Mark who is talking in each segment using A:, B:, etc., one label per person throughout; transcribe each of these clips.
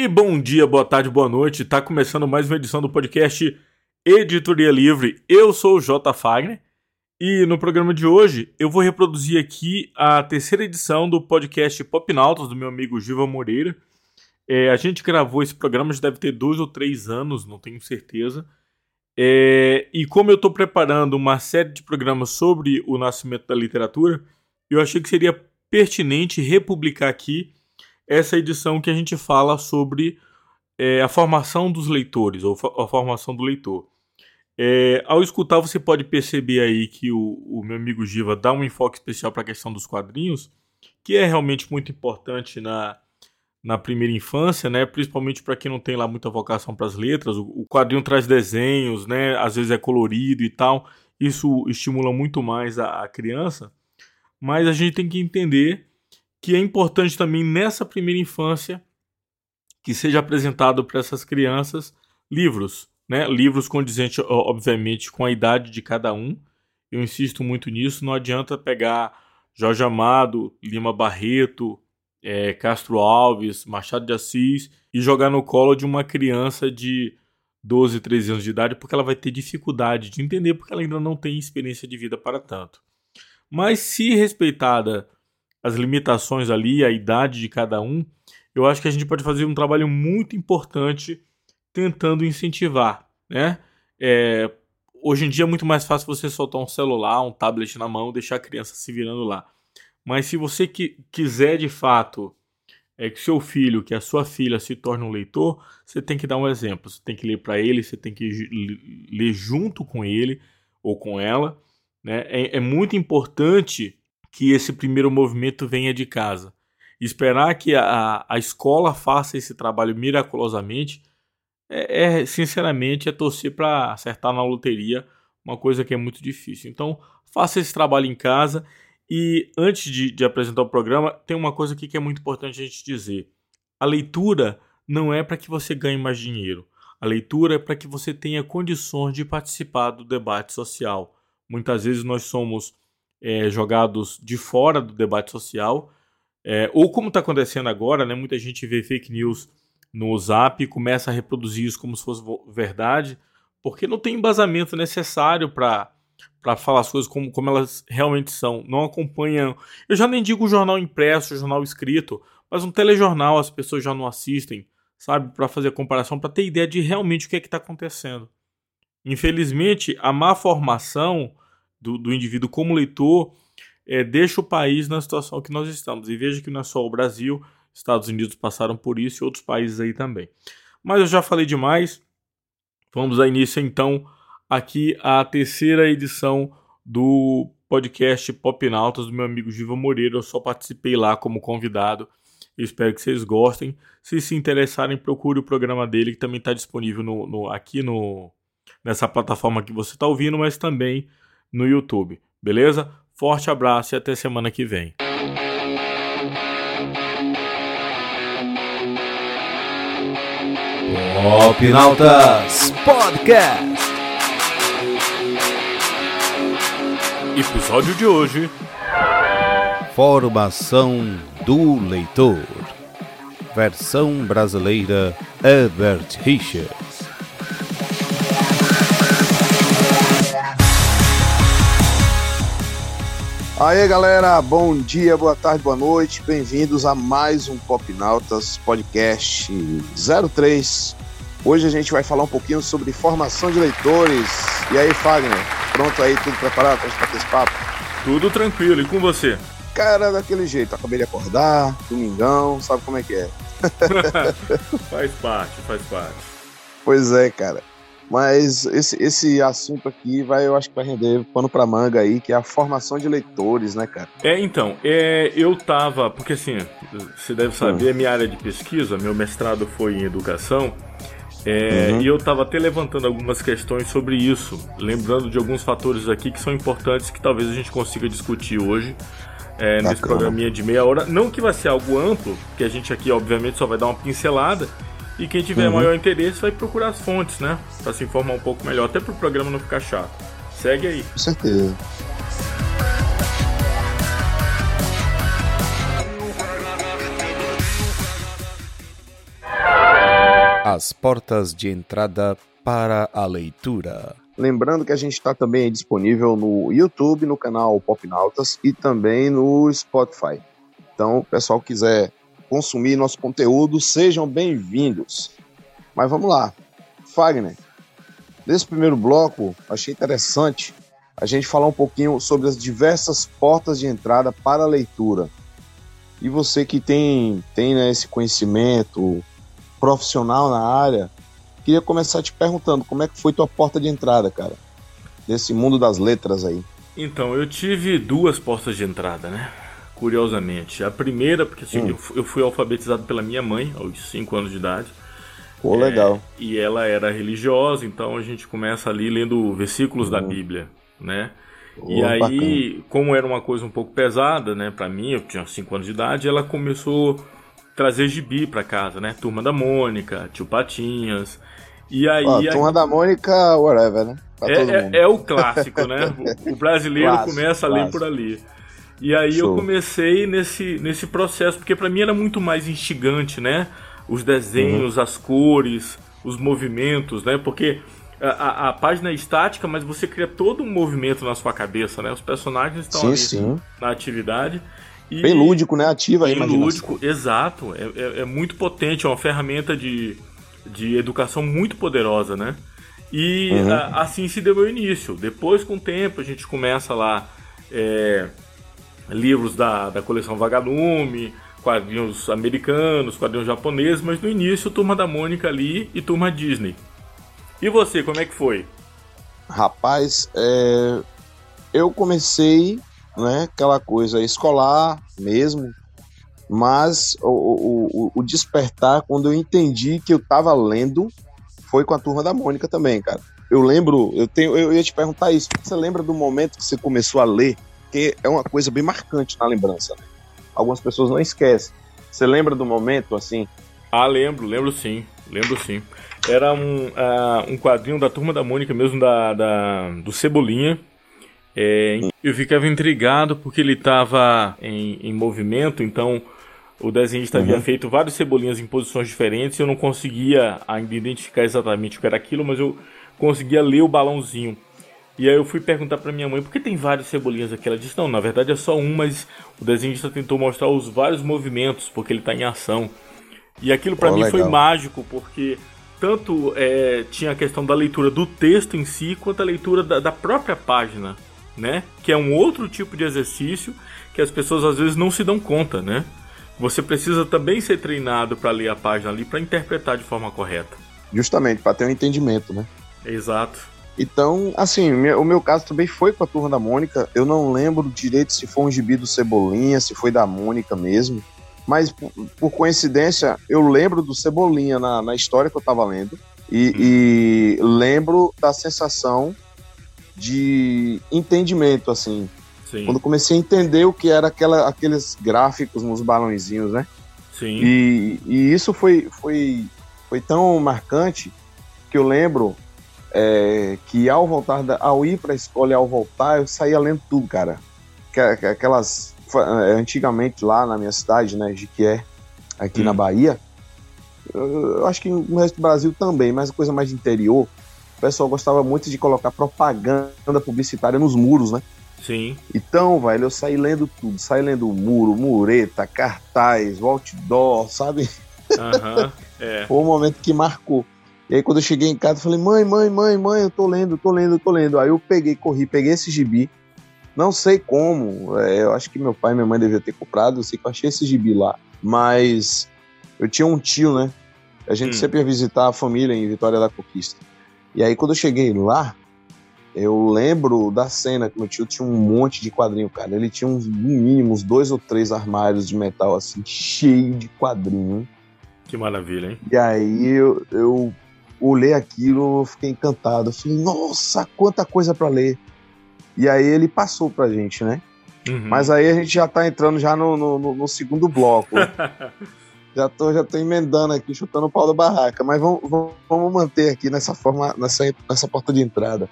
A: E bom dia, boa tarde, boa noite. Tá começando mais uma edição do podcast Editoria Livre. Eu sou o J. Fagner e no programa de hoje eu vou reproduzir aqui a terceira edição do podcast Pop Nautas do meu amigo Giva Moreira. É, a gente gravou esse programa, já deve ter dois ou três anos, não tenho certeza. É, e como eu estou preparando uma série de programas sobre o nascimento da literatura, eu achei que seria pertinente republicar aqui essa edição que a gente fala sobre é, a formação dos leitores, ou a formação do leitor. É, ao escutar, você pode perceber aí que o, o meu amigo Giva dá um enfoque especial para a questão dos quadrinhos, que é realmente muito importante na, na primeira infância, né? Principalmente para quem não tem lá muita vocação para as letras. O, o, quadrinho traz desenhos, né? Às vezes é colorido e tal. Isso estimula muito mais a, a criança. Mas a gente tem que entender que é importante também nessa primeira infância que seja apresentado para essas crianças livros, né? Livros condizentes, obviamente, com a idade de cada um. Eu insisto muito nisso. Não adianta pegar Jorge Amado, Lima Barreto, é, Castro Alves, Machado de Assis e jogar no colo de uma criança de 12, 13 anos de idade, porque ela vai ter dificuldade de entender, porque ela ainda não tem experiência de vida para tanto. Mas se respeitada as limitações ali, a idade de cada um, eu acho que a gente pode fazer um trabalho muito importante tentando incentivar, né? É, hoje em dia é muito mais fácil você soltar um celular, um tablet na mão, deixar a criança se virando lá. Mas se você que, quiser de fato é que seu filho, que a sua filha se torne um leitor, você tem que dar um exemplo. Você tem que ler para ele, você tem que ler junto com ele ou com ela. Né? É, é muito importante que esse primeiro movimento venha de casa. Esperar que a, a escola faça esse trabalho miraculosamente é, é sinceramente, é torcer para acertar na loteria, uma coisa que é muito difícil. Então, faça esse trabalho em casa. E antes de, de apresentar o programa, tem uma coisa aqui que é muito importante a gente dizer. A leitura não é para que você ganhe mais dinheiro. A leitura é para que você tenha condições de participar do debate social. Muitas vezes nós somos é, jogados de fora do debate social, é, ou como está acontecendo agora, né, muita gente vê fake news no Zap e começa a reproduzir isso como se fosse verdade, porque não tem embasamento necessário para para falar as coisas como, como elas realmente são. Não acompanham. Eu já nem digo jornal impresso, jornal escrito, mas um telejornal as pessoas já não assistem, sabe? Para fazer comparação, para ter ideia de realmente o que é que está acontecendo. Infelizmente, a má formação do, do indivíduo como leitor é, deixa o país na situação que nós estamos. E veja que não é só o Brasil, Estados Unidos passaram por isso e outros países aí também. Mas eu já falei demais. Vamos dar início então aqui à terceira edição do podcast Pop Nautas do meu amigo Giva Moreira. Eu só participei lá como convidado. Eu espero que vocês gostem. Se se interessarem, procure o programa dele que também está disponível no, no, aqui no, nessa plataforma que você está ouvindo, mas também no YouTube. Beleza? Forte abraço e até semana que vem.
B: Opinautas Podcast.
A: Episódio de hoje:
B: Formação do Leitor. Versão brasileira Herbert Richards.
C: Aí galera, bom dia, boa tarde, boa noite, bem-vindos a mais um Pop Nautas Podcast 03. Hoje a gente vai falar um pouquinho sobre formação de leitores. E aí, Fagner, pronto aí, tudo preparado para bater esse papo?
A: Tudo tranquilo, e com você?
C: Cara, daquele jeito, acabei de acordar, domingão, sabe como é que é?
A: faz parte, faz parte.
C: Pois é, cara. Mas esse, esse assunto aqui vai, eu acho que vai render pano pra manga aí, que é a formação de leitores, né, cara?
A: É, então, é, eu tava, porque assim, você deve saber, hum. minha área de pesquisa, meu mestrado foi em educação, é, uhum. E eu estava até levantando algumas questões sobre isso, lembrando de alguns fatores aqui que são importantes que talvez a gente consiga discutir hoje é, nesse programinha de meia hora. Não que vai ser algo amplo, que a gente aqui obviamente só vai dar uma pincelada, e quem tiver uhum. maior interesse vai procurar as fontes, né? Para se informar um pouco melhor, até para o programa não ficar chato. Segue aí.
C: Com certeza.
B: as portas de entrada para a leitura.
C: Lembrando que a gente está também disponível no YouTube, no canal Popnautas e também no Spotify. Então, o pessoal quiser consumir nosso conteúdo, sejam bem-vindos. Mas vamos lá. Fagner, nesse primeiro bloco, achei interessante a gente falar um pouquinho sobre as diversas portas de entrada para a leitura. E você que tem, tem né, esse conhecimento profissional na área, queria começar te perguntando como é que foi tua porta de entrada, cara, nesse mundo das letras aí.
A: Então, eu tive duas portas de entrada, né? Curiosamente. A primeira, porque assim, hum. eu fui alfabetizado pela minha mãe aos 5 anos de idade.
C: Pô, legal.
A: É, e ela era religiosa, então a gente começa ali lendo versículos da hum. Bíblia, né? Oh, e aí, bacana. como era uma coisa um pouco pesada, né, para mim, eu tinha 5 anos de idade, ela começou a trazer gibi para casa, né? Turma da Mônica, Tio Patinhas. E aí.
C: Ó, Turma da Mônica, whatever, né?
A: É, é, é, o clássico, né? O, brasileiro começa a ler clássico. por ali. E aí Show. eu comecei nesse, nesse processo, porque para mim era muito mais instigante, né? Os desenhos, uhum. as cores, os movimentos, né? Porque a, a, a, página é estática, mas você cria todo um movimento na sua cabeça, né? Os personagens estão
C: sim,
A: ali
C: sim.
A: na atividade.
C: E bem lúdico, né? Ativa
A: bem lúdico, exato. É, é, é, muito potente, é uma ferramenta de, de educação muito poderosa, né? E uhum. a, assim se deu o início. Depois, com o tempo, a gente começa lá é, livros da, da coleção Vagalume, quadrinhos americanos, quadrinhos japoneses, mas no início Turma da Mônica ali e Turma Disney. E você, como é que foi?
C: Rapaz, é... eu comecei, né, aquela coisa escolar mesmo, mas o, o, o despertar, quando eu entendi que eu estava lendo, foi com a Turma da Mônica também, cara. Eu lembro, eu, tenho, eu ia te perguntar isso, você lembra do momento que você começou a ler? Porque é uma coisa bem marcante na lembrança, né? Algumas pessoas não esquecem. Você lembra do momento, assim?
A: Ah, lembro, lembro sim, lembro sim. Era um, uh, um quadrinho da Turma da Mônica mesmo, da, da do Cebolinha. É, eu ficava intrigado porque ele estava em, em movimento, então o desenhista uhum. havia feito vários cebolinhas em posições diferentes. Eu não conseguia ainda identificar exatamente o que era aquilo, mas eu conseguia ler o balãozinho. E aí eu fui perguntar para minha mãe por que tem vários cebolinhas aqui. Ela disse: não, na verdade é só um, mas o desenhista tentou mostrar os vários movimentos porque ele está em ação. E aquilo para oh, mim legal. foi mágico porque tanto é, tinha a questão da leitura do texto em si quanto a leitura da, da própria página, né? Que é um outro tipo de exercício que as pessoas às vezes não se dão conta, né? Você precisa também ser treinado para ler a página ali para interpretar de forma correta.
C: Justamente para ter um entendimento, né?
A: Exato.
C: Então, assim, o meu caso também foi com a turma da Mônica. Eu não lembro direito se foi um gibi do Cebolinha, se foi da Mônica mesmo. Mas, por, coincidência, eu lembro do Cebolinha na, na história que eu tava lendo. E, e lembro da sensação de entendimento, assim. Sim. Quando comecei a entender o que era aquela, aqueles gráficos nos balãozinhos, né?
A: Sim.
C: E, e isso foi, foi, foi tão marcante que eu lembro é, que ao voltar, da, ao ir para a escola e ao voltar, eu saía lendo tudo, cara. Aquelas. É, antigamente lá na minha cidade, né, Jiquié, aqui hum. na Bahia, eu, eu acho que no resto do Brasil também, mas coisa mais de interior, o pessoal gostava muito de colocar propaganda publicitária nos muros, né?
A: Sim.
C: Então, velho, eu saí lendo tudo. Saí lendo muro, mureta, cartaz, outdoor, sabe?
A: Aham, uh -huh, é.
C: Foi um momento que marcou. E aí quando eu cheguei em casa, eu falei, mãe, mãe, mãe, mãe, eu tô lendo, tô lendo, tô lendo. Aí eu peguei, corri, peguei esse gibi. Não sei como, é, eu acho que meu pai e minha mãe deviam ter comprado, eu sei que eu achei esse gibi lá. Mas eu tinha um tio, né? A gente hum. sempre ia visitar a família em Vitória da Conquista. E aí quando eu cheguei lá, eu lembro da cena que meu tio tinha um monte de quadrinho, cara. Ele tinha uns, no mínimo, uns dois ou três armários de metal, assim, cheio de quadrinho.
A: Que maravilha, hein?
C: E aí eu, eu olhei aquilo, fiquei encantado. Eu falei, nossa, quanta coisa para ler. E aí ele passou pra gente, né? Uhum. Mas aí a gente já tá entrando já no, no, no segundo bloco. já, tô, já tô emendando aqui, chutando o pau da barraca. Mas vamos, vamos manter aqui nessa forma, nessa, nessa porta de entrada.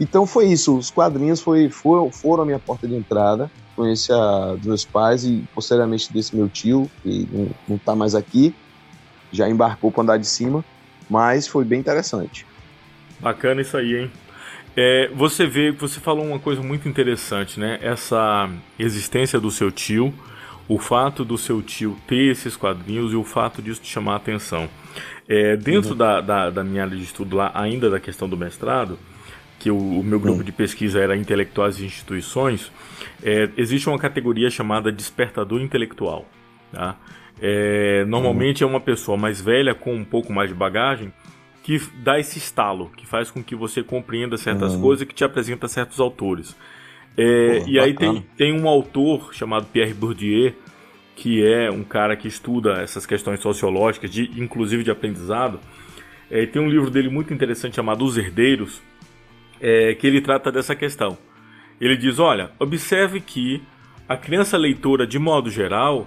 C: Então foi isso, os quadrinhos foi, foi, foram a minha porta de entrada. Conheci a dos meus pais e posteriormente desse meu tio, que não, não tá mais aqui. já embarcou para andar de cima, mas foi bem interessante.
A: Bacana isso aí, hein? É, você vê, você falou uma coisa muito interessante, né? Essa existência do seu tio, o fato do seu tio ter esses quadrinhos e o fato disso te chamar a atenção. É, dentro uhum. da, da, da, minha área de estudo lá, ainda da questão do mestrado, que o, o meu grupo uhum. de pesquisa era intelectuais e instituições, é, existe uma categoria chamada despertador intelectual. Tá? É, normalmente é uma pessoa mais velha com um pouco mais de bagagem que dá esse estalo, que faz com que você compreenda certas uhum. coisas e que te apresenta certos autores. É, Pô, e aí tem, tem um autor chamado Pierre Bourdieu, que é um cara que estuda essas questões sociológicas, de, inclusive de aprendizado. É, tem um livro dele muito interessante chamado Os Herdeiros, é, que ele trata dessa questão. Ele diz: olha, observe que a criança leitora, de modo geral,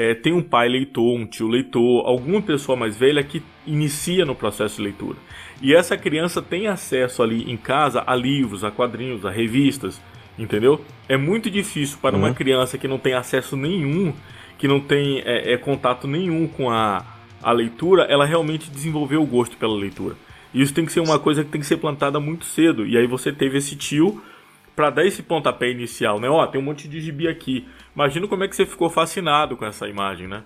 A: é, tem um pai leitor, um tio leitor, alguma pessoa mais velha que inicia no processo de leitura. E essa criança tem acesso ali em casa a livros, a quadrinhos, a revistas, entendeu? É muito difícil para uhum. uma criança que não tem acesso nenhum, que não tem é, é, contato nenhum com a, a leitura, ela realmente desenvolver o gosto pela leitura. Isso tem que ser uma coisa que tem que ser plantada muito cedo. E aí você teve esse tio para dar esse pontapé inicial, né? Ó, tem um monte de gibi aqui. Imagina como é que você ficou fascinado com essa imagem, né?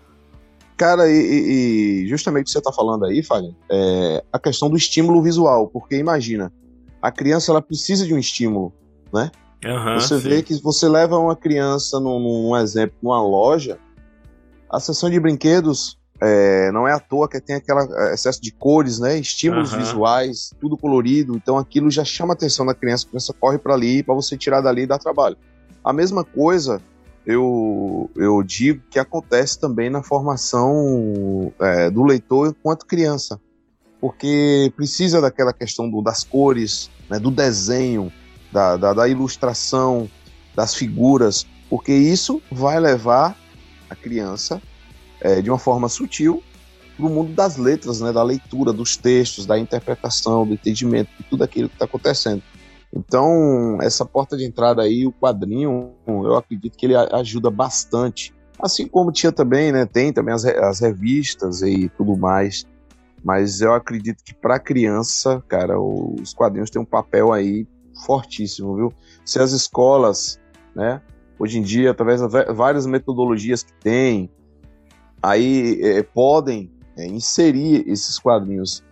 C: Cara, e, e justamente o que você está falando aí, Fagner, é a questão do estímulo visual, porque imagina, a criança ela precisa de um estímulo, né? Uhum, você sim. vê que você leva uma criança num, num exemplo, numa loja, a seção de brinquedos é, não é à toa que tem aquele é, excesso de cores, né? Estímulos uhum. visuais, tudo colorido. Então aquilo já chama a atenção da criança. A criança corre para ali para você tirar dali e dar trabalho. A mesma coisa eu, eu digo que acontece também na formação é, do leitor enquanto criança, porque precisa daquela questão do, das cores, né, do desenho, da, da, da ilustração, das figuras, porque isso vai levar a criança é, de uma forma sutil para o mundo das letras, né, da leitura, dos textos, da interpretação, do entendimento de tudo aquilo que está acontecendo. Então, essa porta de entrada aí, o quadrinho, eu acredito que ele ajuda bastante. Assim como tinha também, né, tem também as, as revistas e tudo mais. Mas eu acredito que para criança, cara, os quadrinhos têm um papel aí fortíssimo, viu? Se as escolas, né, hoje em dia, através de várias metodologias que tem, aí é, podem é, inserir esses quadrinhos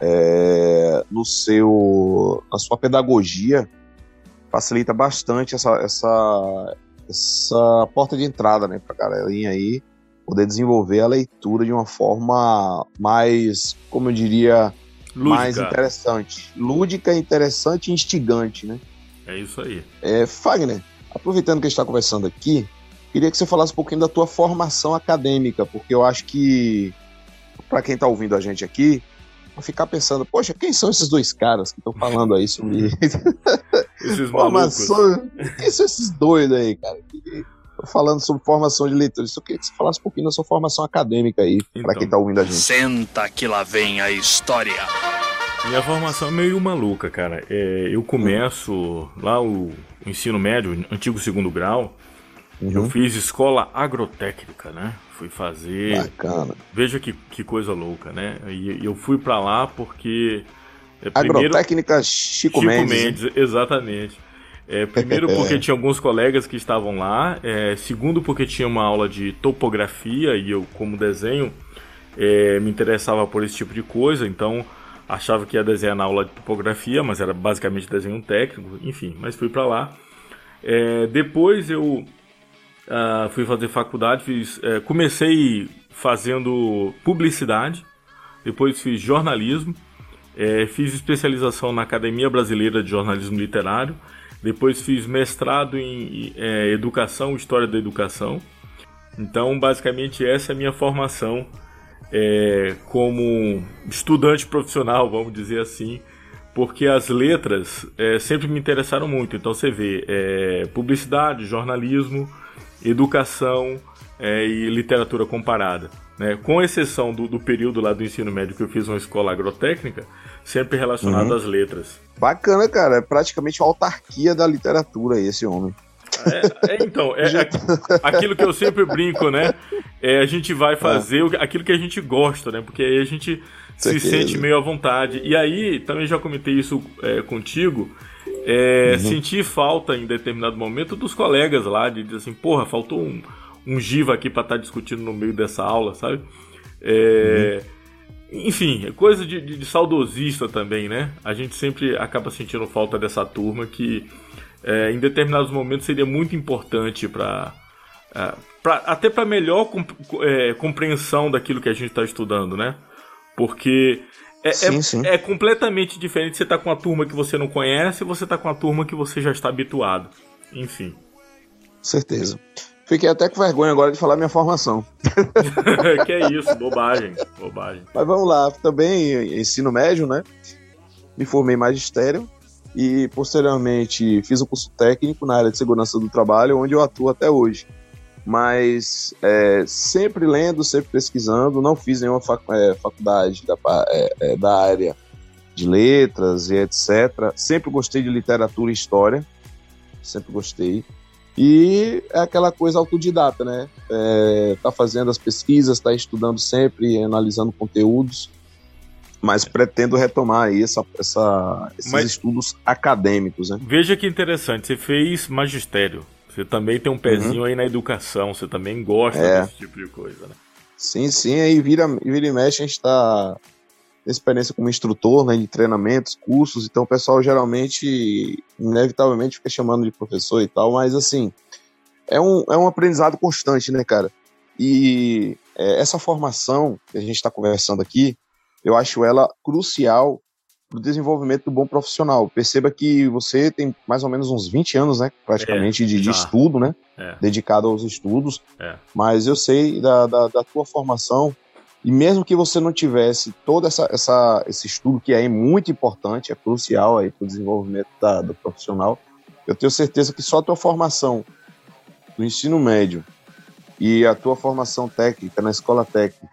C: é, no seu, na sua pedagogia, facilita bastante essa, essa, essa porta de entrada né, para a galerinha aí poder desenvolver a leitura de uma forma mais, como eu diria, Lúdica. mais interessante. Lúdica, interessante e instigante, né?
A: É isso aí.
C: É, Fagner, aproveitando que a gente está conversando aqui, Queria que você falasse um pouquinho da tua formação acadêmica, porque eu acho que, para quem está ouvindo a gente aqui, vai ficar pensando, poxa, quem são esses dois caras que estão falando aí sobre
A: esses formação?
C: Quem são esses doidos aí, cara? Falando sobre formação de leitores. Eu queria que você falasse um pouquinho da sua formação acadêmica aí, então, para quem está ouvindo a gente.
B: Senta que lá vem a história.
A: Minha formação é meio maluca, cara. É, eu começo lá o, o ensino médio, antigo segundo grau, Uhum. Eu fiz escola agrotécnica, né? Fui fazer.
C: Bacana.
A: Veja que, que coisa louca, né? E eu fui para lá porque.
C: É, primeiro, agrotécnica Chico, Chico Mendes. Mendes
A: exatamente. É, primeiro porque tinha alguns colegas que estavam lá. É, segundo porque tinha uma aula de topografia e eu, como desenho, é, me interessava por esse tipo de coisa. Então achava que ia desenhar na aula de topografia, mas era basicamente desenho técnico. Enfim, mas fui para lá. É, depois eu Uh, fui fazer faculdade, fiz, uh, comecei fazendo publicidade, depois fiz jornalismo, uh, fiz especialização na Academia Brasileira de Jornalismo Literário, depois fiz mestrado em eh, Educação, História da Educação. Então, basicamente, essa é a minha formação como estudante profissional, vamos dizer assim, porque as letras sempre me interessaram muito. Então, você vê publicidade, jornalismo educação é, e literatura comparada. Né? Com exceção do, do, período lá do ensino médio que eu fiz uma escola agrotécnica, sempre relacionado uhum. às letras.
C: Bacana, cara. É praticamente uma autarquia da literatura esse homem.
A: É, é, então, é, é, aquilo que eu sempre brinco, né? É, a gente vai fazer é. aquilo que a gente gosta, né? Porque aí a gente se sente meio à vontade. E aí, também já comentei isso é, contigo, é, uhum. sentir falta em determinado momento dos colegas lá, de dizer assim, porra, faltou um, um Giva aqui para estar tá discutindo no meio dessa aula, sabe? É, uhum. Enfim, é coisa de, de, de, saudosista também, né? A gente sempre acaba sentindo falta dessa turma que é, em determinados momentos seria muito importante para é, até para melhor é, compreensão daquilo que a gente está estudando, né? Porque é, sim, é, sim. é, completamente diferente você estar tá com uma turma que você não conhece e você tá com uma turma que você já está habituado. Enfim.
C: Certeza. Fiquei até com vergonha agora de falar minha formação.
A: que é isso, bobagem, bobagem.
C: Mas vamos lá, também ensino médio, né? Me formei em magistério e posteriormente fiz o curso técnico na área de segurança do trabalho, onde eu atuo até hoje. Mas é, sempre lendo, sempre pesquisando, não fiz nenhuma fac, é, faculdade da, é, é, da área de letras e etc. Sempre gostei de literatura e história, sempre gostei. E é aquela coisa autodidata, né? É, tá fazendo as pesquisas, tá estudando sempre, analisando conteúdos, mas pretendo retomar aí essa, essa, esses mas, estudos acadêmicos, né?
A: Veja que interessante, você fez magistério, você também tem um pezinho uhum. aí na educação, você também gosta é. desse tipo de coisa, né?
C: Sim, sim, aí vira, vira e mexe, a gente tá experiência como instrutor, né, de treinamentos, cursos, então o pessoal geralmente, inevitavelmente, fica chamando de professor e tal, mas assim, é um, é um aprendizado constante, né, cara? E é, essa formação que a gente está conversando aqui, eu acho ela crucial para o desenvolvimento do bom profissional. Perceba que você tem mais ou menos uns 20 anos, né, praticamente, é, de, de, estudo, né, é. dedicado aos estudos, é. mas eu sei da, da, da tua formação e mesmo que você não tivesse todo essa, essa, esse estudo, que é muito importante, é crucial para o desenvolvimento da, do profissional, eu tenho certeza que só a tua formação no ensino médio e a tua formação técnica na escola técnica,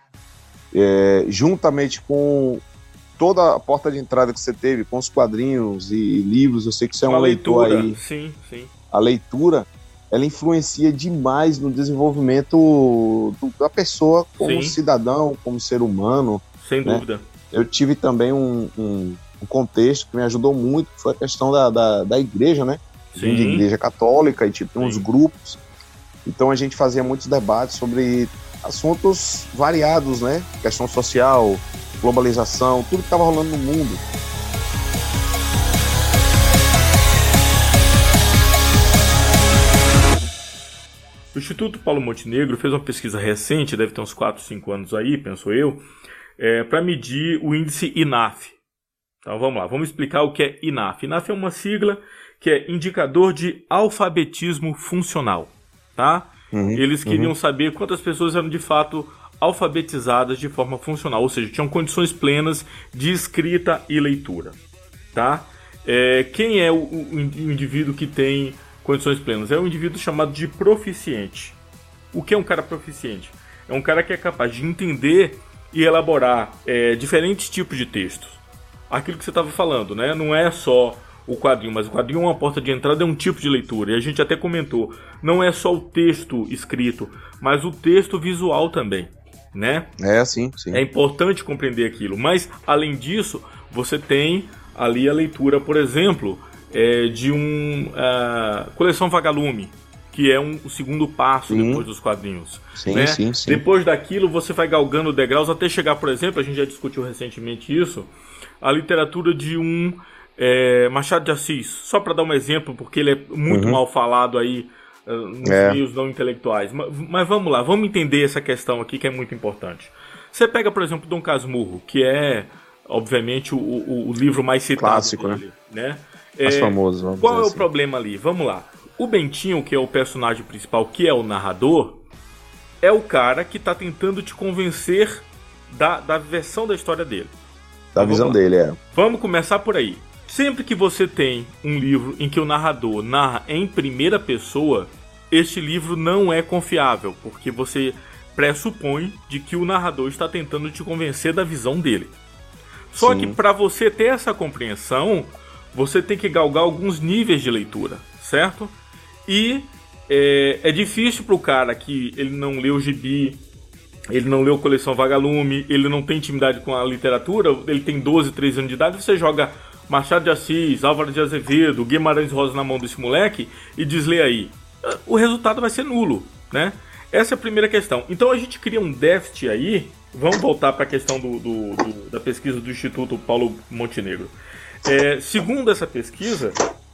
C: é, juntamente com toda a porta de entrada que você teve, com os quadrinhos e livros, eu sei que você é um leitor leitura. aí.
A: Sim, sim.
C: A leitura ela influencia demais no desenvolvimento do, da pessoa como Sim. cidadão, como ser humano.
A: Sem né? dúvida.
C: Eu tive também um, um, um, contexto que me ajudou muito, que foi a questão da, da, da igreja, né? Sim. De igreja católica e tipo, uns grupos. Então a gente fazia muitos debates sobre assuntos variados, né? Questão social, globalização, tudo que estava rolando no mundo.
A: O Instituto Paulo Montenegro fez uma pesquisa recente, deve ter uns 4, 5 anos aí, penso eu, é, para medir o índice INAF. Então vamos lá, vamos explicar o que é INAF. INAF é uma sigla que é Indicador de Alfabetismo Funcional. Tá? Uhum, Eles queriam uhum. saber quantas pessoas eram de fato alfabetizadas de forma funcional, ou seja, tinham condições plenas de escrita e leitura. Tá? É, quem é o, o indivíduo que tem condições plenas. É um indivíduo chamado de proficiente. O que é um cara proficiente? É um cara que é capaz de entender e elaborar é, diferentes tipos de textos. Aquilo que você estava falando, né? Não é só o quadrinho, mas o quadrinho é uma porta de entrada, é um tipo de leitura. E a gente até comentou, não é só o texto escrito, mas o texto visual também, né?
C: É, sim, sim.
A: É importante compreender aquilo. Mas, além disso, você tem ali a leitura, por exemplo, é, de um uh, coleção Vagalume, que é um, o segundo passo sim. depois dos quadrinhos.
C: Sim,
A: né?
C: sim, sim.
A: Depois daquilo, você vai galgando degraus até chegar, por exemplo, a gente já discutiu recentemente isso, a literatura de um é, Machado de Assis. Só para dar um exemplo, porque ele é muito uhum. mal falado aí nos é. meios não intelectuais. Mas, mas, vamos lá, vamos entender essa questão aqui que é muito importante. Você pega, por exemplo, Dom Casmurro, que é, obviamente, o, o, o livro mais citado
C: Clássico,
A: dele,
C: né?
A: né?
C: mais é, famoso. Vamos
A: qual é
C: assim.
A: o problema ali? Vamos lá. O Bentinho, que é o personagem principal, que é o narrador, é o cara que está tentando te convencer da, da versão da história dele.
C: Da então, visão dele, é.
A: Vamos começar por aí. Sempre que você tem um livro em que o narrador narra em primeira pessoa, este livro não é confiável, porque você pressupõe de que o narrador está tentando te convencer da visão dele. Só Sim. que para você ter essa compreensão, você tem que galgar alguns níveis de leitura, certo? E é, é difícil pro cara que ele não leu o gibi, ele não leu coleção Vagalume, ele não tem intimidade com a literatura, ele tem 12, 13 anos de idade, você joga Machado de Assis, Álvaro de Azevedo, Guimarães Rosa na mão desse moleque e diz lê aí. O resultado vai ser nulo, né? Essa é a primeira questão. Então a gente cria um déficit aí. Vamos voltar para a questão do, do, do, da pesquisa do Instituto Paulo Montenegro. É, segundo essa pesquisa,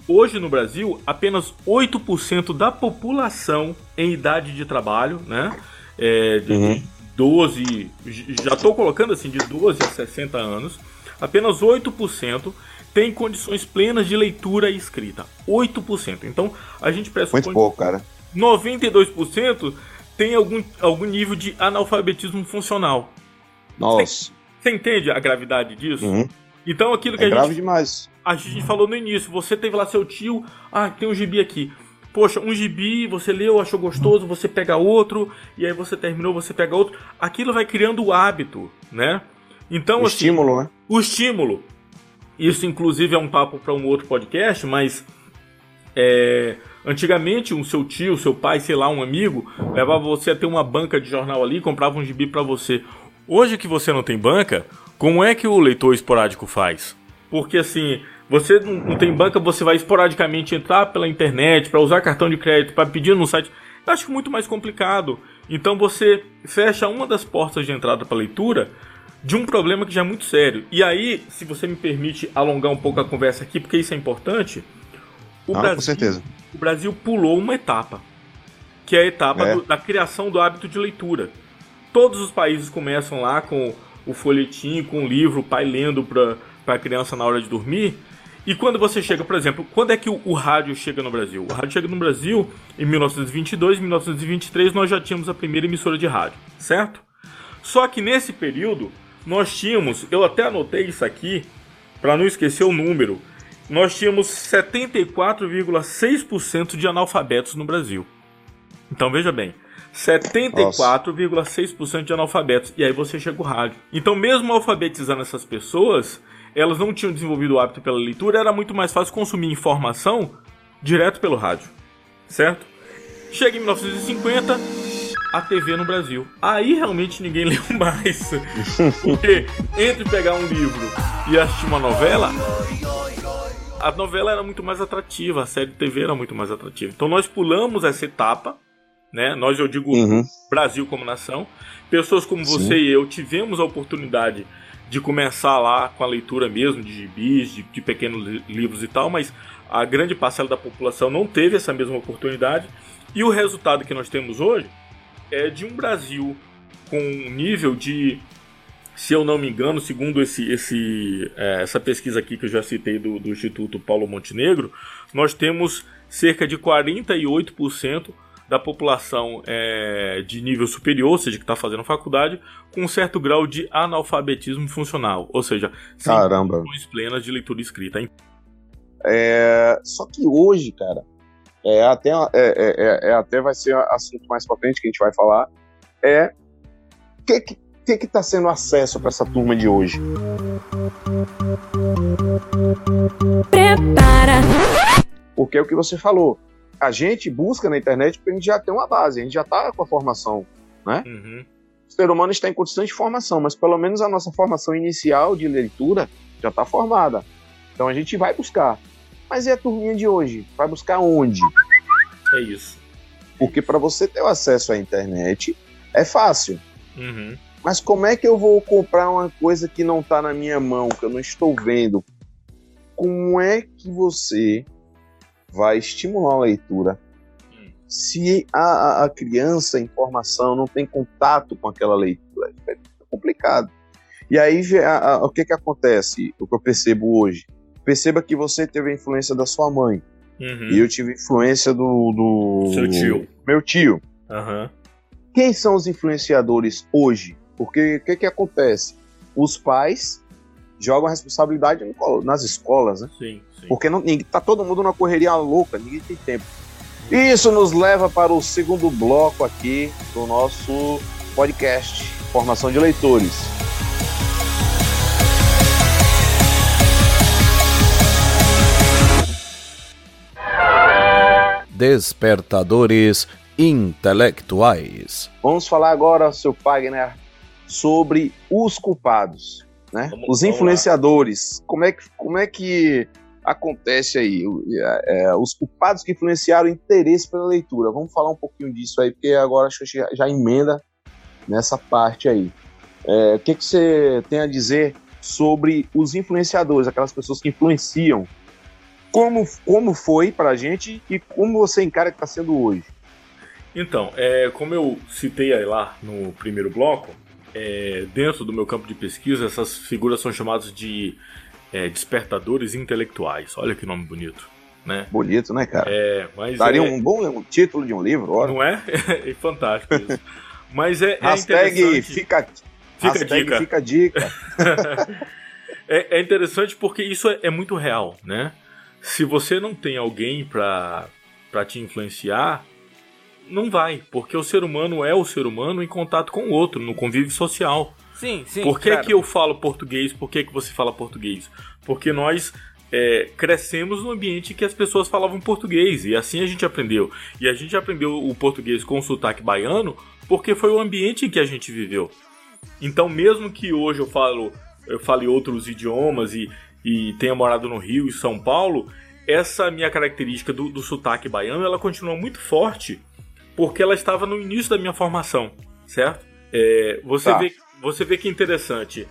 A: hoje no Brasil, apenas 8% da população em idade de trabalho, né? É, de uhum. 12, já estou colocando assim, de 12 a 60 anos, apenas 8% tem condições plenas de leitura e escrita. 8%. Então, a gente pressupõe...
C: Muito pouco, cara.
A: 92% tem algum, algum nível de analfabetismo funcional.
C: Nossa.
A: Você, entende a gravidade disso? Uhum. Então, aquilo que
C: é
A: a
C: grave
A: gente...
C: demais.
A: A gente falou no início, você teve lá seu tio, ah, tem um gibi aqui. Poxa, um gibi, você leu, achou gostoso, você pega outro, e aí você terminou, você pega outro. Aquilo vai criando o hábito, né? Então,
C: o
A: assim,
C: estímulo, né?
A: O estímulo. Isso, inclusive, é um papo para um outro podcast, mas é, antigamente, um seu tio, seu pai, sei lá, um amigo, levava você a ter uma banca de jornal ali, comprava um gibi para você. Hoje que você não tem banca, como é que o leitor esporádico faz? Porque assim, você não tem banca, você vai esporadicamente entrar pela internet para usar cartão de crédito, para pedir no site. Eu acho muito mais complicado. Então você fecha uma das portas de entrada para leitura de um problema que já é muito sério. E aí, se você me permite alongar um pouco a conversa aqui, porque isso é importante, o,
C: ah,
A: Brasil,
C: com certeza.
A: o Brasil pulou uma etapa, que é a etapa é. Do, da criação do hábito de leitura. Todos os países começam lá com o folhetim, com o livro, o pai lendo para a criança na hora de dormir. E quando você chega, por exemplo, quando é que o, o, rádio chega no Brasil? O rádio chega no Brasil em 1922, 1923 nós já tínhamos a primeira emissora de rádio, certo? Só que nesse período nós tínhamos, eu até anotei isso aqui para não esquecer o número, nós tínhamos 74,6% de analfabetos no Brasil. Então veja bem, 74,6% de analfabetos. E aí você chega o rádio. Então, mesmo alfabetizando essas pessoas, elas não tinham desenvolvido o hábito pela leitura, era muito mais fácil consumir informação direto pelo rádio. Certo? Chega em 1950, a TV no Brasil. Aí realmente ninguém leu mais. Porque entre pegar um livro e assistir uma novela, a novela era muito mais atrativa, a série de TV era muito mais atrativa. Então nós pulamos essa etapa, né? Nós, eu digo uhum. Brasil como nação. Pessoas como Sim. você e eu tivemos a oportunidade de começar lá com a leitura mesmo de gibis, de, de pequenos livros e tal, mas a grande parcela da população não teve essa mesma oportunidade. E o resultado que nós temos hoje é de um Brasil com um nível de, se eu não me engano, segundo esse, esse, é, essa pesquisa aqui que eu já citei do, do Instituto Paulo Montenegro, nós temos cerca de 48% da população é, de nível superior, ou seja, que está fazendo faculdade, com um certo grau de analfabetismo funcional, ou seja, sem condições plenas de leitura escrita.
C: É, só que hoje, cara, é até, é, é, é, é até vai ser assunto mais pra frente que a gente vai falar, é o que que que está sendo acesso para essa turma de hoje? Prepara! Porque é o que você falou. A gente busca na internet porque a gente já tem uma base, a gente já está com a formação, né? Uhum. O ser humano está em constante formação, mas pelo menos a nossa formação inicial de leitura já está formada. Então a gente vai buscar. Mas e a turminha de hoje? Vai buscar onde?
A: É isso.
C: Porque para você ter o acesso à internet é fácil. Uhum. Mas como é que eu vou comprar uma coisa que não está na minha mão, que eu não estou vendo? Como é que você vai estimular a leitura hum. se a, a, criança em formação não tem contato com aquela leitura? É complicado. E aí, a, a, o que, que acontece? O que eu percebo hoje? Perceba que você teve a influência da sua mãe. Uhum. E eu tive influência do, do.
A: Seu tio.
C: Meu tio.
A: Uhum.
C: Quem são os influenciadores hoje? Porque o que, que acontece? Os pais jogam a responsabilidade nas escolas, né?
A: Sim, sim.
C: Porque não, tá todo mundo numa correria louca, ninguém tem tempo. Isso nos leva para o segundo bloco aqui do nosso podcast, Formação de Leitores.
B: Despertadores Intelectuais.
C: Vamos falar agora, seu Fagner, sobre os culpados, né?
A: Vamos-
C: os influenciadores. Como é que, como é que acontece aí? É, é, os culpados que influenciaram o interesse pela leitura. Vamos falar um pouquinho disso aí, porque agora acho que já, já emenda nessa parte aí. É, o que, que você tem a dizer sobre os influenciadores, aquelas pessoas que influenciam? Como, como foi pra gente e como você encara que está sendo hoje?
A: Então, é, como eu citei aí lá no primeiro bloco, é, dentro do meu campo de pesquisa, essas figuras são chamadas de é, despertadores intelectuais. Olha que nome bonito, né?
C: Bonito, né, cara?
A: É, mas
C: Daria
A: é,
C: um bom um título de um livro, ora.
A: não é? é fantástico isso. Mas é, é
C: Hashtag fica,
A: Fica a
C: hashtag
A: dica.
C: fica a dica.
A: é, é interessante porque isso é muito real, né? Se você não tem alguém pra te influenciar, não vai, porque o ser humano é o ser humano em contato com o outro, no convívio social.
D: Sim, sim.
A: Por que,
D: claro.
A: que eu falo português? Por que, que você fala português? Porque nós é, crescemos no ambiente que as pessoas falavam português e assim a gente aprendeu. E a gente aprendeu o português com sotaque baiano porque foi o ambiente em que a gente viveu. Então, mesmo que hoje eu falo eu fale outros idiomas e, e tenha morado no Rio e São Paulo, essa minha característica do, do sotaque baiano ela continua muito forte porque ela estava no início da minha formação, certo? É, você,
C: Tá.
A: vê, você vê que é interessante.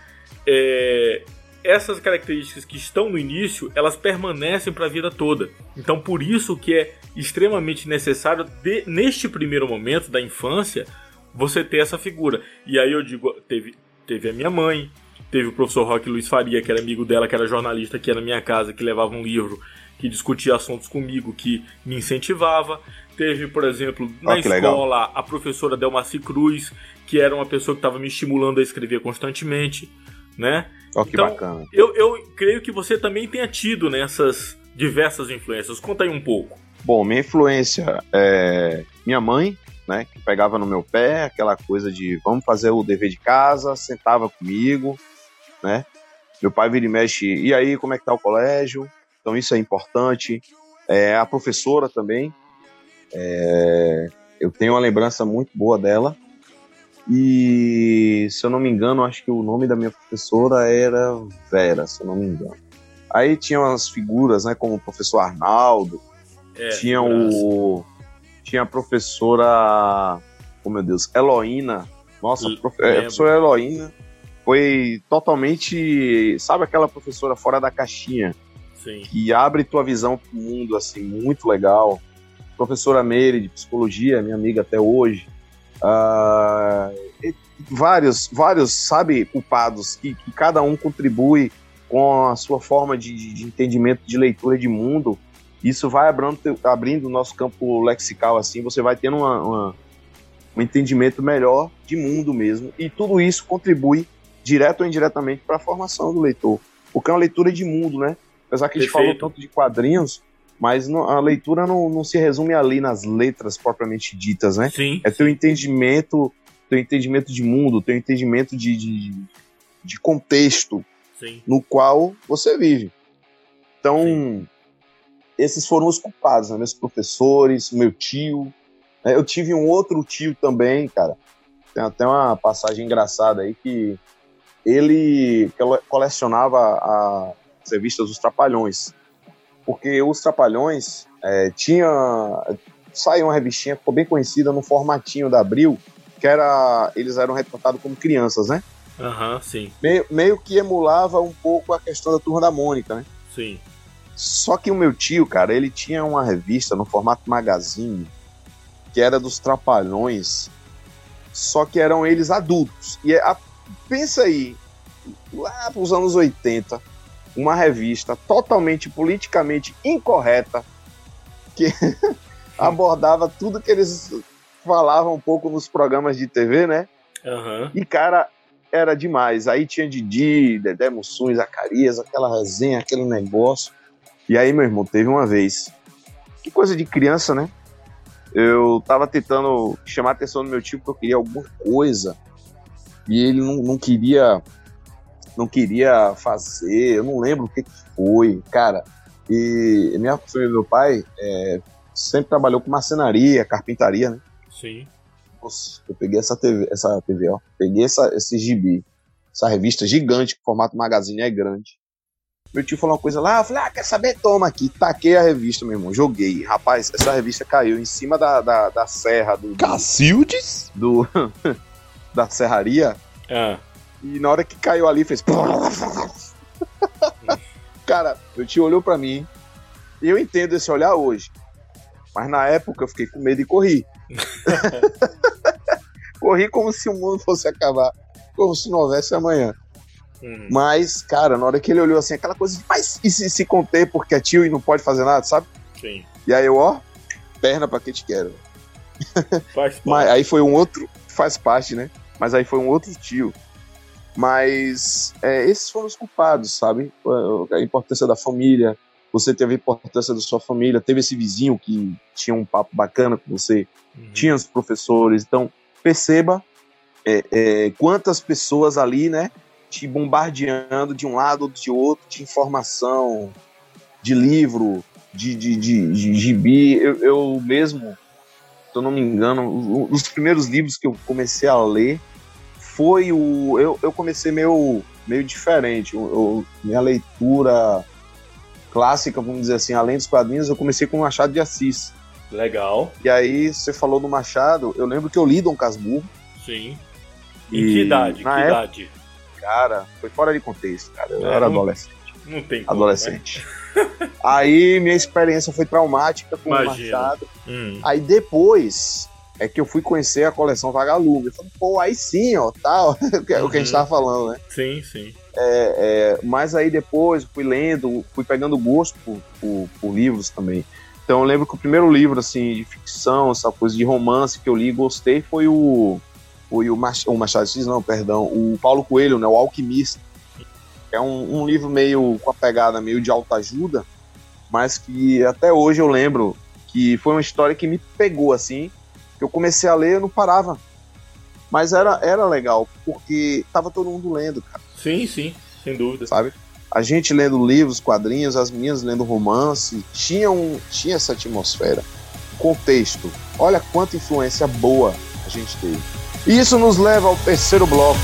A: É, essas características que estão no início, elas permanecem para a vida toda. Então, por isso que é extremamente necessário, de- neste primeiro momento da infância, você ter essa figura. E aí eu digo, teve, teve a minha mãe, teve o professor Roque Luiz Faria, que era amigo dela, que era jornalista, que ia na minha casa, que levava um livro, que discutia assuntos comigo, que me incentivava. Teve, por exemplo, na
C: Ah, que legal.
A: escola, a professora Delmaci Cruz, que era uma pessoa que estava me estimulando a escrever constantemente, né?
C: Ó, que
A: Então,
C: bacana.
A: Eu, eu creio que você também tenha tido nessas diversas influências. Conta aí um pouco.
C: Bom, minha influência é minha mãe, né, que pegava no meu pé, aquela coisa de vamos fazer o dever de casa, sentava comigo, né? Meu pai vira e mexe, e aí, como é que tá o colégio? Então isso é importante. É, a professora também, é, eu tenho uma lembrança muito boa dela. E se eu não me engano, acho que o nome da minha professora era Vera, se eu não me engano. Aí tinha umas figuras, né, como o professor Arnaldo,
A: É,
C: tinha o tinha a professora oh meu Deus Eloína nossa prof, é, a
A: lembro.
C: professora Eloína foi totalmente sabe aquela professora fora da caixinha?
A: Sim.
C: que abre tua visão pro mundo assim muito legal. Professora Meire de psicologia minha amiga até hoje. E vários vários sabe culpados que, que cada um contribui com a sua forma de, de- de entendimento de leitura de mundo. Isso vai abrindo, abrindo o nosso campo lexical assim, você vai tendo uma- uma- um entendimento melhor de mundo mesmo, e tudo isso contribui direto ou indiretamente para a formação do leitor, porque é uma leitura de mundo, né? Apesar que a gente
A: Perfeito.
C: falou tanto de quadrinhos, mas não- a leitura não, não se resume ali nas letras propriamente ditas, né?
A: Sim.
C: É teu entendimento, teu entendimento de mundo, teu entendimento de, de, de contexto,
A: Sim.
C: no qual você vive. Então, esses foram os culpados, né? meus professores, meu tio. né? Eu tive um outro tio também, cara. Tem até uma passagem engraçada aí que ele cole- colecionava a- as revistas Os Trapalhões. Porque os Trapalhões é, tinha. Saiu uma revistinha, ficou bem conhecida no formatinho da Abril, que era. Eles eram retratados como crianças, né?
A: Aham, sim.
C: meio, meio que emulava um pouco a questão da turma da Mônica, né?
A: Sim.
C: Só que o meu tio, cara, ele tinha uma revista no formato magazine que era dos Trapalhões, só que eram eles adultos. E a- pensa aí, lá pros anos 80, uma revista totalmente politicamente incorreta que abordava tudo que eles falavam um pouco nos programas de TV, né?
A: Aham.
C: E, cara, era demais. Aí tinha Didi, Dedé Mussum, Zacarias, aquela resenha, aquele negócio. E aí, meu irmão, teve uma vez. Que coisa de criança, né? Eu tava tentando chamar a atenção do meu tio porque eu queria alguma coisa. E ele não, não queria. Não queria fazer. Eu não lembro o que, que foi, cara. E minha família meu pai é, sempre trabalhou com marcenaria, carpintaria, né?
A: Sim.
C: Nossa, eu peguei essa TV, essa TV, ó. Peguei essa, esse gibi, essa revista gigante, que o formato magazine é grande. Meu tio falou uma coisa lá, eu falei, ah, quer saber? Toma aqui. Taquei a revista, meu irmão. Joguei. Rapaz, essa revista caiu em cima da, da, da serra do.
B: Cacildes?
C: do da serraria.
A: Ah,
C: E na hora que caiu ali, fez. Cara, meu tio olhou pra mim. E eu entendo esse olhar hoje. Mas na época eu fiquei com medo e corri. corri como se o mundo fosse acabar. Como se não houvesse amanhã.
A: hum,
C: Mas, cara, na hora que ele olhou assim, aquela coisa de, mas e se, se conter porque é tio e não pode fazer nada, sabe?
A: sim.
C: E aí eu, ó, perna pra que te quero.
A: Faz parte.
C: Mas aí foi um outro, faz parte, né? Mas aí foi um outro tio. Mas é, esses foram os culpados, sabe? A importância da família, você teve a importância da sua família, teve esse vizinho que tinha um papo bacana com você,
A: Uhum.
C: tinha os professores. Então, perceba é, é, quantas pessoas ali, né, te bombardeando de um lado ou de outro, de informação, de livro, de, de, de, de gibi. Eu, eu mesmo, se eu não me engano, dos primeiros livros que eu comecei a ler foi o. Eu, eu comecei meio, meio diferente. Eu- eu- minha leitura clássica, vamos dizer assim, além dos quadrinhos, eu comecei com Machado de Assis.
A: Legal.
C: E aí, você falou do Machado, eu lembro que eu li Dom Casmurro,
A: Sim. Em
C: E
A: que idade?
C: na
A: que
C: época-
A: idade?
C: cara, foi fora de contexto, cara. Eu
A: É,
C: era
A: não-
C: adolescente.
A: Não tem como,
C: adolescente. aí minha experiência foi traumática com o
A: Imagino.
C: Machado.
A: Né? Hum,
C: Aí depois é que eu fui conhecer a coleção Vagalume. Eu falei, pô, aí sim, ó, tal. o que o que a gente
A: Uhum.
C: tava falando, né?
A: sim, sim.
C: É, mas aí depois fui lendo, fui pegando gosto por, por, por livros também. Então eu lembro que o primeiro livro, assim, de ficção, essa coisa de romance que eu li e gostei foi o. Foi o, Mach, o Machado de Assis, não, perdão, o Paulo Coelho, né? O Alquimista. É um, um livro meio com a pegada meio de autoajuda, mas que até hoje eu lembro que foi uma história que me pegou, assim. Que Eu comecei a ler, eu não parava. Mas era, era legal, porque tava todo mundo lendo, cara
A: Sim, sim, sem dúvida.
C: sabe? A gente lendo livros, quadrinhos, as meninas lendo romance, tinha, um, tinha essa atmosfera. Contexto. Olha quanta influência boa a gente teve. E isso nos leva ao terceiro bloco.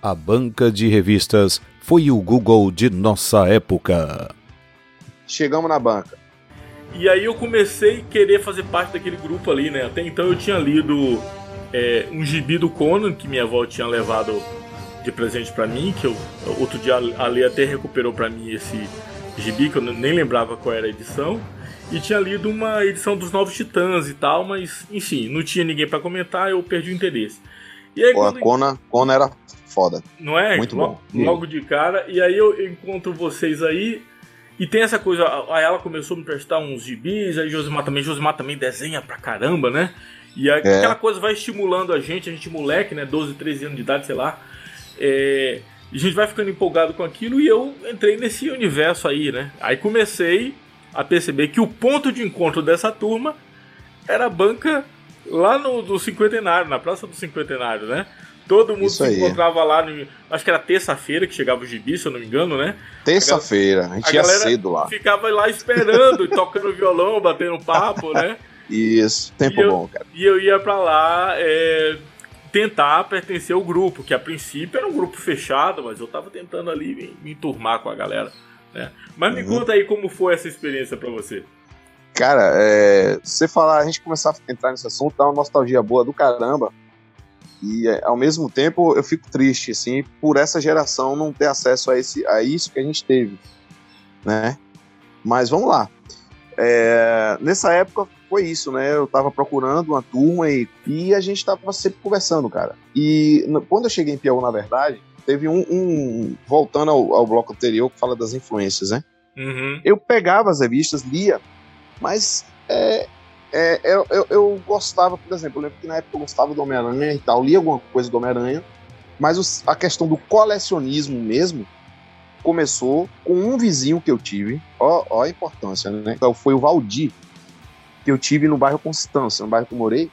B: A banca de revistas foi o Google de nossa época.
C: Chegamos na banca.
A: E aí eu comecei a querer fazer parte daquele grupo ali, né? Até então eu tinha lido é, um gibi do Conan que minha avó tinha levado de presente pra mim, que eu outro dia a Lê até recuperou pra mim esse gibi que eu nem lembrava qual era a edição. E tinha lido uma edição dos Novos Titãs e tal, mas enfim, não tinha ninguém pra comentar, eu perdi o interesse. E aí
C: Pô, a
A: quando
C: Kona, Kona era foda.
A: não é?
C: Muito
A: Lo-
C: bom.
A: Logo de cara. E aí eu encontro vocês aí. E tem essa coisa. Aí ela começou a me prestar uns gibis. Aí Josimar também. Josimar também desenha pra caramba, né? E aí,
C: É.
A: aquela coisa vai estimulando a gente. A gente moleque, né? 12, 13 anos de idade, sei lá. É, a gente vai ficando empolgado com aquilo. E eu entrei nesse universo aí, né? Aí comecei a perceber que o ponto de encontro dessa turma era a banca lá no, do cinquentenário, na Praça do Cinquentenário, né? Todo mundo
C: Isso
A: se
C: aí.
A: encontrava lá, no, acho que era terça-feira que chegava o gibi, se eu não me engano, né?
C: Terça-feira, a gente
A: A
C: ia cedo lá.
A: Ficava lá esperando, tocando violão, batendo papo, né?
C: Isso, tempo
A: eu-
C: bom, cara.
A: E eu ia pra lá é, tentar pertencer ao grupo, que a princípio era um grupo fechado, mas eu tava tentando ali me, me enturmar com a galera. Né? Mas me
C: Uhum.
A: conta aí como foi essa experiência pra você.
C: Cara, é, você falar, a gente começar a entrar nesse assunto, dá uma nostalgia boa do caramba. E é, ao mesmo tempo eu fico triste, assim, por essa geração não ter acesso a, esse, a isso que a gente teve, né? Mas vamos lá. É, nessa época foi isso, né? Eu tava procurando uma turma e, e a gente tava sempre conversando, cara. E quando eu cheguei em Piauí, na verdade, teve um. um- voltando ao, ao bloco anterior que fala das influências, né?
A: Uhum.
C: eu pegava as revistas, lia, mas é, é, eu, eu, eu gostava, por exemplo, eu lembro que na época eu gostava do Homem-Aranha e tal, lia alguma coisa do Homem-Aranha, mas os- a questão do colecionismo mesmo começou com um vizinho que eu tive, ó, ó a importância, né? Então, foi o Valdir, que eu tive no bairro Constância, no bairro que eu morei,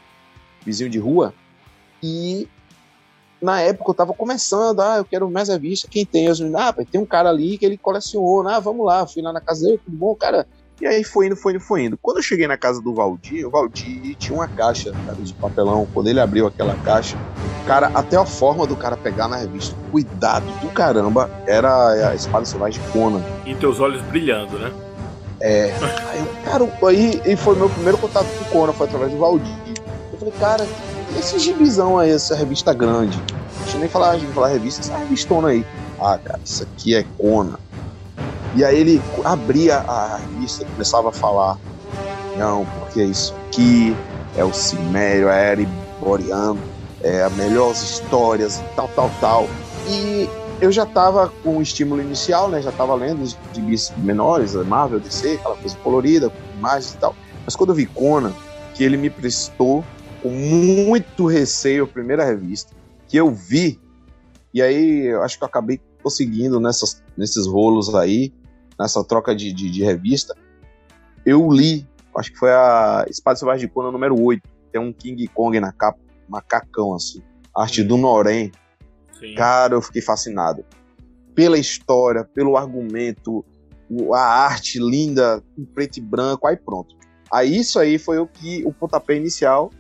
C: vizinho de rua, e na época eu tava começando, ah, eu quero mais revista, quem tem? Eu, ah, tem um cara ali que ele coleciona, ah, vamos lá, fui lá na casa dele, tudo bom, cara. E aí foi indo, foi indo, foi indo. Quando eu cheguei na casa do Valdir, o Valdir tinha uma caixa cara, de papelão. Quando ele abriu aquela caixa, cara, até a forma do cara pegar na revista, cuidado do caramba, era a espada selvagem de Conan.
A: E teus olhos brilhando, né?
C: É. Aí, cara, aí e foi meu primeiro contato com o Conan, foi através do Valdir. Eu falei, cara, esse gibizão aí, essa revista grande. Deixa eu nem falar, de falar revista, essa revistona aí. Ah, cara, isso aqui é Conan. E aí ele abria a revista e começava a falar: não, porque isso aqui é o Cimério, é Ereboriano, é as melhores histórias, tal, tal, tal. E eu já estava com o estímulo inicial, né? Já estava lendo os gibis menores, Marvel, DC, aquela coisa colorida, com imagens e tal. Mas quando eu vi Conan, que ele me prestou com muito receio a primeira revista, que eu vi, e aí eu acho que eu acabei conseguindo nessas, nesses rolos aí, nessa troca de, de, de, revista, eu li, acho que foi a Espada Selvagem de Conan número 8, tem um King Kong na capa, macacão assim, arte do Norém. Sim. Cara, eu fiquei fascinado. Pela história, pelo argumento, a arte linda, em preto e branco, aí pronto. Aí isso aí foi o que o pontapé inicial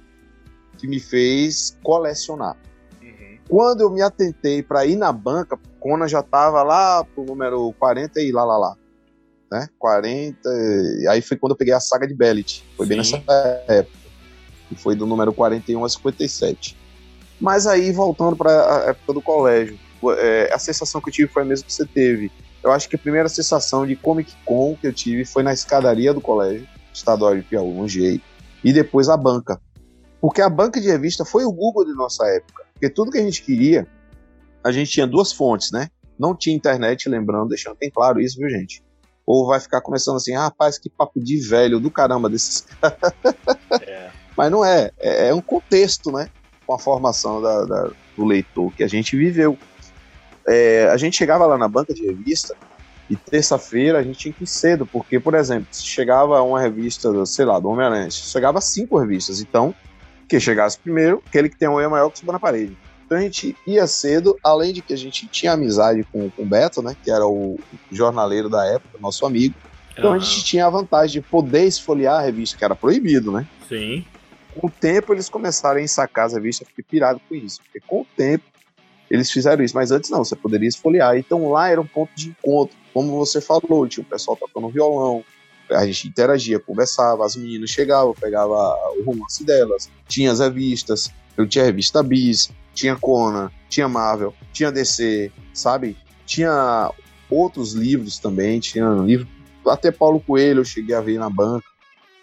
C: que me fez colecionar. Uhum. Quando eu me atentei para ir na banca, Conan já tava lá pro número 40 e lá lá lá né? 40. Aí foi quando eu peguei a saga de Bellet. Foi Sim. bem nessa época. Que foi do número 41 a 57. Mas aí, voltando para a época do colégio, é, a sensação que eu tive foi a mesma que você teve. Eu acho que a primeira sensação de Comic Con que eu tive foi na escadaria do colégio estadual de Piauí, longe e depois a banca. Porque a banca de revista foi o Google de nossa época. Porque tudo que a gente queria, a gente tinha duas fontes, né? Não tinha internet, lembrando, deixando bem claro isso, viu, gente? Ou vai ficar começando assim, ah, rapaz, que papo de velho do caramba desses caras. É. Mas não é, é, é, um contexto, né? Com a formação da, da, do leitor que a gente viveu. É, a gente chegava lá na banca de revista e terça-feira a gente tinha que ir cedo, porque, por exemplo, se chegava uma revista, sei lá, do Homem-Aranha, chegava cinco revistas, então, que chegasse primeiro, aquele que tem um E maior que suba na parede. Então a gente ia cedo, além de que a gente tinha amizade com, com o Beto, né? Que era o jornaleiro da época, nosso amigo. Então uhum. a gente tinha a vantagem de poder esfoliar a revista, que era proibido, né?
A: Sim.
C: Com o tempo eles começaram a ensacar as revistas, fiquei pirado com isso. Porque com o tempo eles fizeram isso, mas antes não, você poderia esfoliar. Então lá era um ponto de encontro. Como você falou, tinha o pessoal tocando violão, a gente interagia, conversava, as meninas chegavam, pegava o romance delas, tinha as revistas, eu tinha a revista Bis, tinha Conan, tinha Marvel, tinha DC, sabe? Tinha outros livros também, tinha livro, até Paulo Coelho eu cheguei a ver na banca,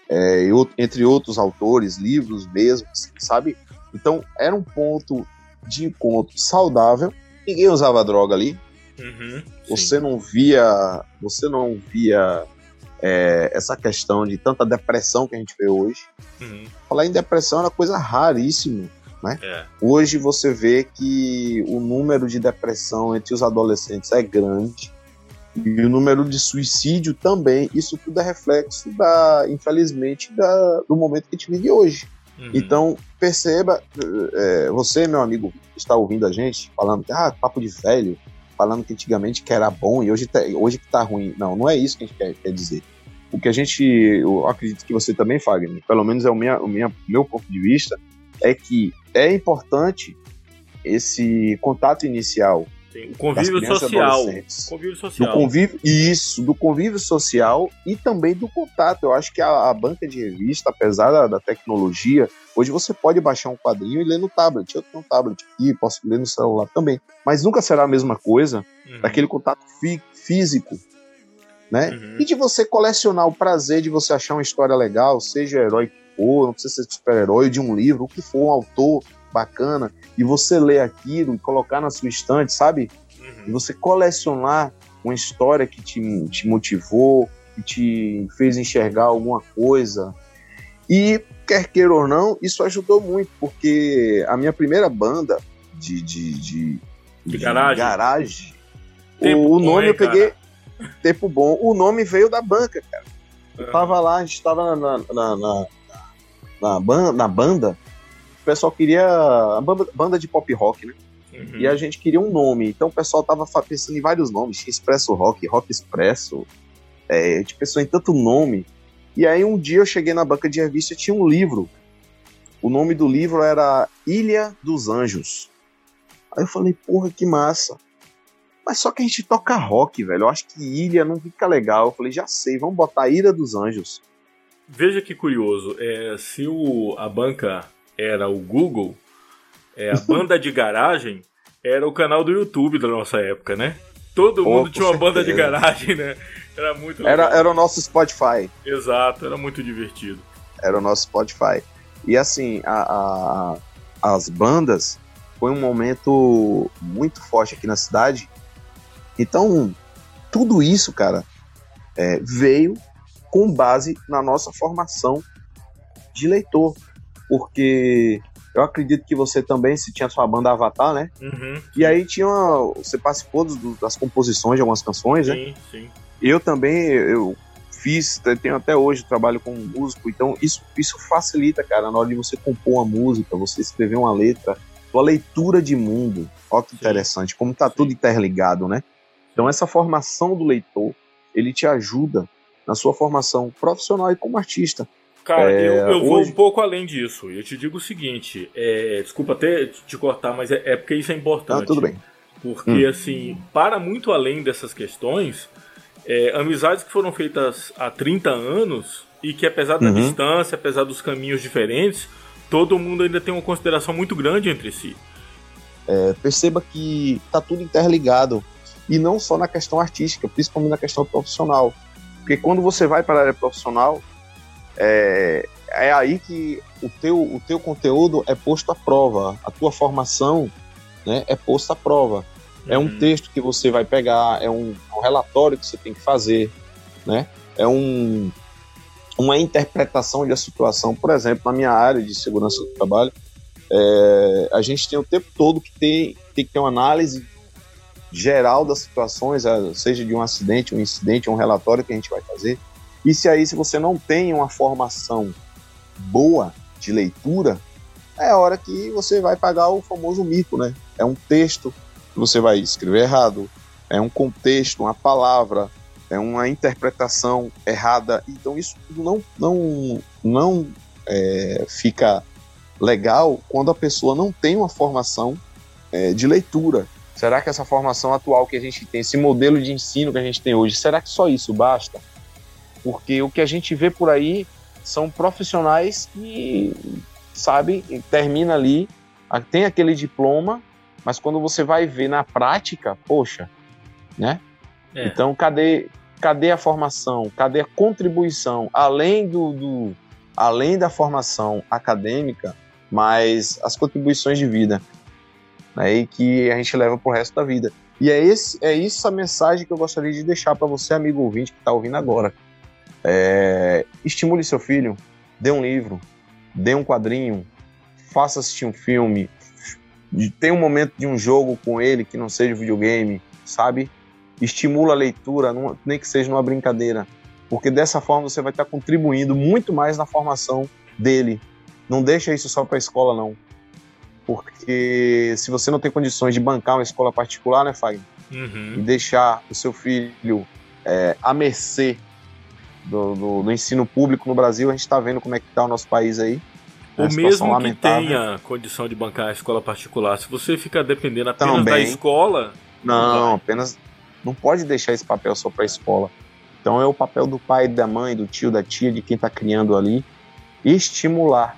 C: é, entre outros autores, livros mesmo, sabe? Então era um ponto de encontro saudável. Ninguém usava droga ali. Uhum, você não via, você não via é, essa questão de tanta depressão que a gente vê hoje. Uhum. Falar em depressão é uma coisa raríssima né? É. Hoje você vê que o número de depressão entre os adolescentes é grande e o número de suicídio também. Isso tudo é reflexo da, infelizmente, da, do momento que a gente vive hoje. Uhum. Então perceba, é, você meu amigo está ouvindo a gente falando que ah papo de velho, falando que antigamente que era bom e hoje tá, hoje que tá ruim. Não, não é isso que a gente quer, quer dizer. O que a gente, eu acredito que você também, Fagner, pelo menos é o minha, o minha, meu ponto de vista, é que é importante esse contato inicial.
A: Sim, o convívio social.
C: Convívio social. Do convívio, isso, do convívio social e também do contato. Eu acho que a, a banca de revista, apesar da, da, tecnologia, hoje você pode baixar um quadrinho e ler no tablet. Eu tenho um tablet aqui, posso ler no celular também. Mas nunca será a mesma coisa uhum. daquele contato fí físico. Né? Uhum. E de você colecionar o prazer de você achar uma história legal, seja herói for, não precisa ser super-herói de um livro, o que for, um autor bacana, e você ler aquilo e colocar na sua estante, sabe? Uhum. E você colecionar uma história que te, te motivou, que te fez enxergar alguma coisa. E, quer queira ou não, isso ajudou muito, porque a minha primeira banda de, de, de,
A: de garagem,
C: garagem o, o, nome eu peguei. Cara. Tempo bom. O nome veio da banca, cara. Eu tava lá, a gente tava na, na, na, na, ban na banda, o pessoal queria. A banda, banda de pop rock, né? Uhum. E a gente queria um nome. Então o pessoal tava pensando em vários nomes. Expresso Rock, Rock Expresso. É, a gente pensou em tanto nome. E aí um dia eu cheguei na banca de revista e tinha um livro. O nome do livro era Ilha dos Anjos. Aí eu falei, porra, que massa. Mas só que a gente toca rock, velho. Eu acho que ilha não fica legal. Eu falei, já sei, vamos botar Ilha dos Anjos.
A: Veja que curioso. É, se o, a banca era o Google, é, a banda de garagem era o canal do YouTube da nossa época, né? Todo mundo tinha uma banda de garagem, né? Era muito
C: legal. Era, era o nosso Spotify.
A: Exato, era muito divertido.
C: Era o nosso Spotify. E assim, a, a, as bandas foi um momento muito forte aqui na cidade. Então, tudo isso, cara, é, veio com base na nossa formação de leitor. Porque eu acredito que você também, se tinha sua banda Avatar, né?
A: Uhum.
C: E aí tinha. Você participou do, das composições de algumas canções,
A: sim,
C: né?
A: Sim, sim.
C: Eu também, eu fiz, tenho até hoje trabalho como músico, então isso, isso facilita, cara, na hora de você compor uma música, você escrever uma letra, sua leitura de mundo. Olha que interessante, como tá tudo interligado, né? Então essa formação do leitor, ele te ajuda na sua formação profissional e como artista.
A: Cara, é, eu, eu hoje... vou um pouco além disso. Eu te digo o seguinte: é, desculpa até te cortar, mas é, é, porque isso é importante.
C: Ah, tudo bem.
A: Porque, hum. assim, para muito além dessas questões, é, amizades que foram feitas há 30 anos e que, apesar da uhum. distância, apesar dos caminhos diferentes, todo mundo ainda tem uma consideração muito grande entre si.
C: É, perceba que está tudo interligado. E não só na questão artística, principalmente na questão profissional. Porque quando você vai para a área profissional, é, é aí que o teu, o teu conteúdo é posto à prova, a tua formação né, é posta à prova. É um uhum. texto que você vai pegar, é um, um, relatório que você tem que fazer, né? É um, uma interpretação de a situação. Por exemplo, na minha área de segurança do trabalho, é, a gente tem o tempo todo que ter, tem que ter uma análise geral das situações, seja de um acidente, um incidente, um relatório que a gente vai fazer. E se aí, se você não tem uma formação boa de leitura, é hora que você vai pagar o famoso mico, né? É um texto que você vai escrever errado, é um contexto, uma palavra, é uma interpretação errada. Então isso não, não, não é, fica legal quando a pessoa não tem uma formação é, de leitura. Será que essa formação atual que a gente tem, esse modelo de ensino que a gente tem hoje, será que só isso basta? Porque o que a gente vê por aí são profissionais que, sabe, termina ali, tem aquele diploma, mas quando você vai ver na prática, poxa, né? É. Então, cadê, cadê a formação? Cadê a contribuição? Além do, do além da formação acadêmica, mas as contribuições de vida, né? E que a gente leva pro resto da vida. E é, esse, é isso a mensagem que eu gostaria de deixar para você, amigo ouvinte, que está ouvindo agora. É, estimule seu filho, dê um livro, dê um quadrinho, faça assistir um filme, tenha um momento de um jogo com ele que não seja videogame, sabe? Estimula a leitura, nem que seja numa brincadeira, porque dessa forma você vai estar contribuindo muito mais na formação dele. Não deixa isso só para a escola, não. Porque se você não tem condições de bancar uma escola particular, né, Fagner?
A: Uhum.
C: E deixar o seu filho é, à mercê do, do, do, ensino público no Brasil, a gente está vendo como é que está o nosso país aí.
A: O mesmo que lamentável. tenha condição de bancar a escola particular, se você fica dependendo apenas Também. da escola.
C: Não, não apenas. Não pode deixar esse papel só para a escola. Então é o papel do pai, da mãe, do tio, da tia, de quem está criando ali, estimular.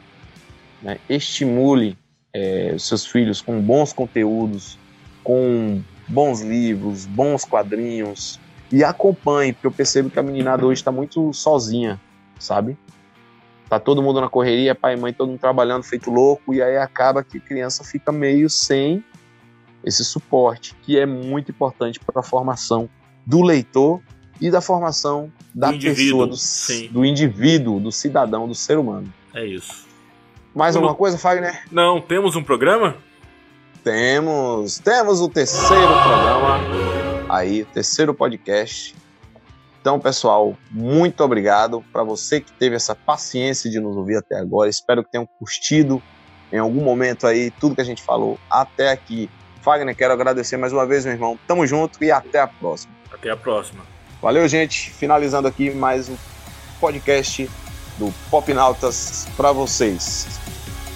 C: Né? Estimule é, seus filhos com bons conteúdos, com bons livros, bons quadrinhos, e acompanhe, porque eu percebo que a meninada hoje está muito sozinha, sabe? Tá todo mundo na correria, pai e mãe, todo mundo trabalhando feito louco, e aí acaba que a criança fica meio sem esse suporte, que é muito importante para a formação do leitor e da formação da do pessoa, do, do, indivíduo, do cidadão, do ser humano.
A: É isso.
C: Mais alguma coisa, Fagner?
A: Não, temos um programa?
C: Temos, temos o terceiro programa aí, terceiro podcast. Então, pessoal, muito obrigado para você que teve essa paciência de nos ouvir até agora. Espero que tenham curtido em algum momento aí tudo que a gente falou até aqui. Fagner, quero agradecer mais uma vez, meu irmão. Tamo junto e até a próxima.
A: Até a próxima.
C: Valeu, gente. Finalizando aqui mais um podcast do Pop Nautas para vocês.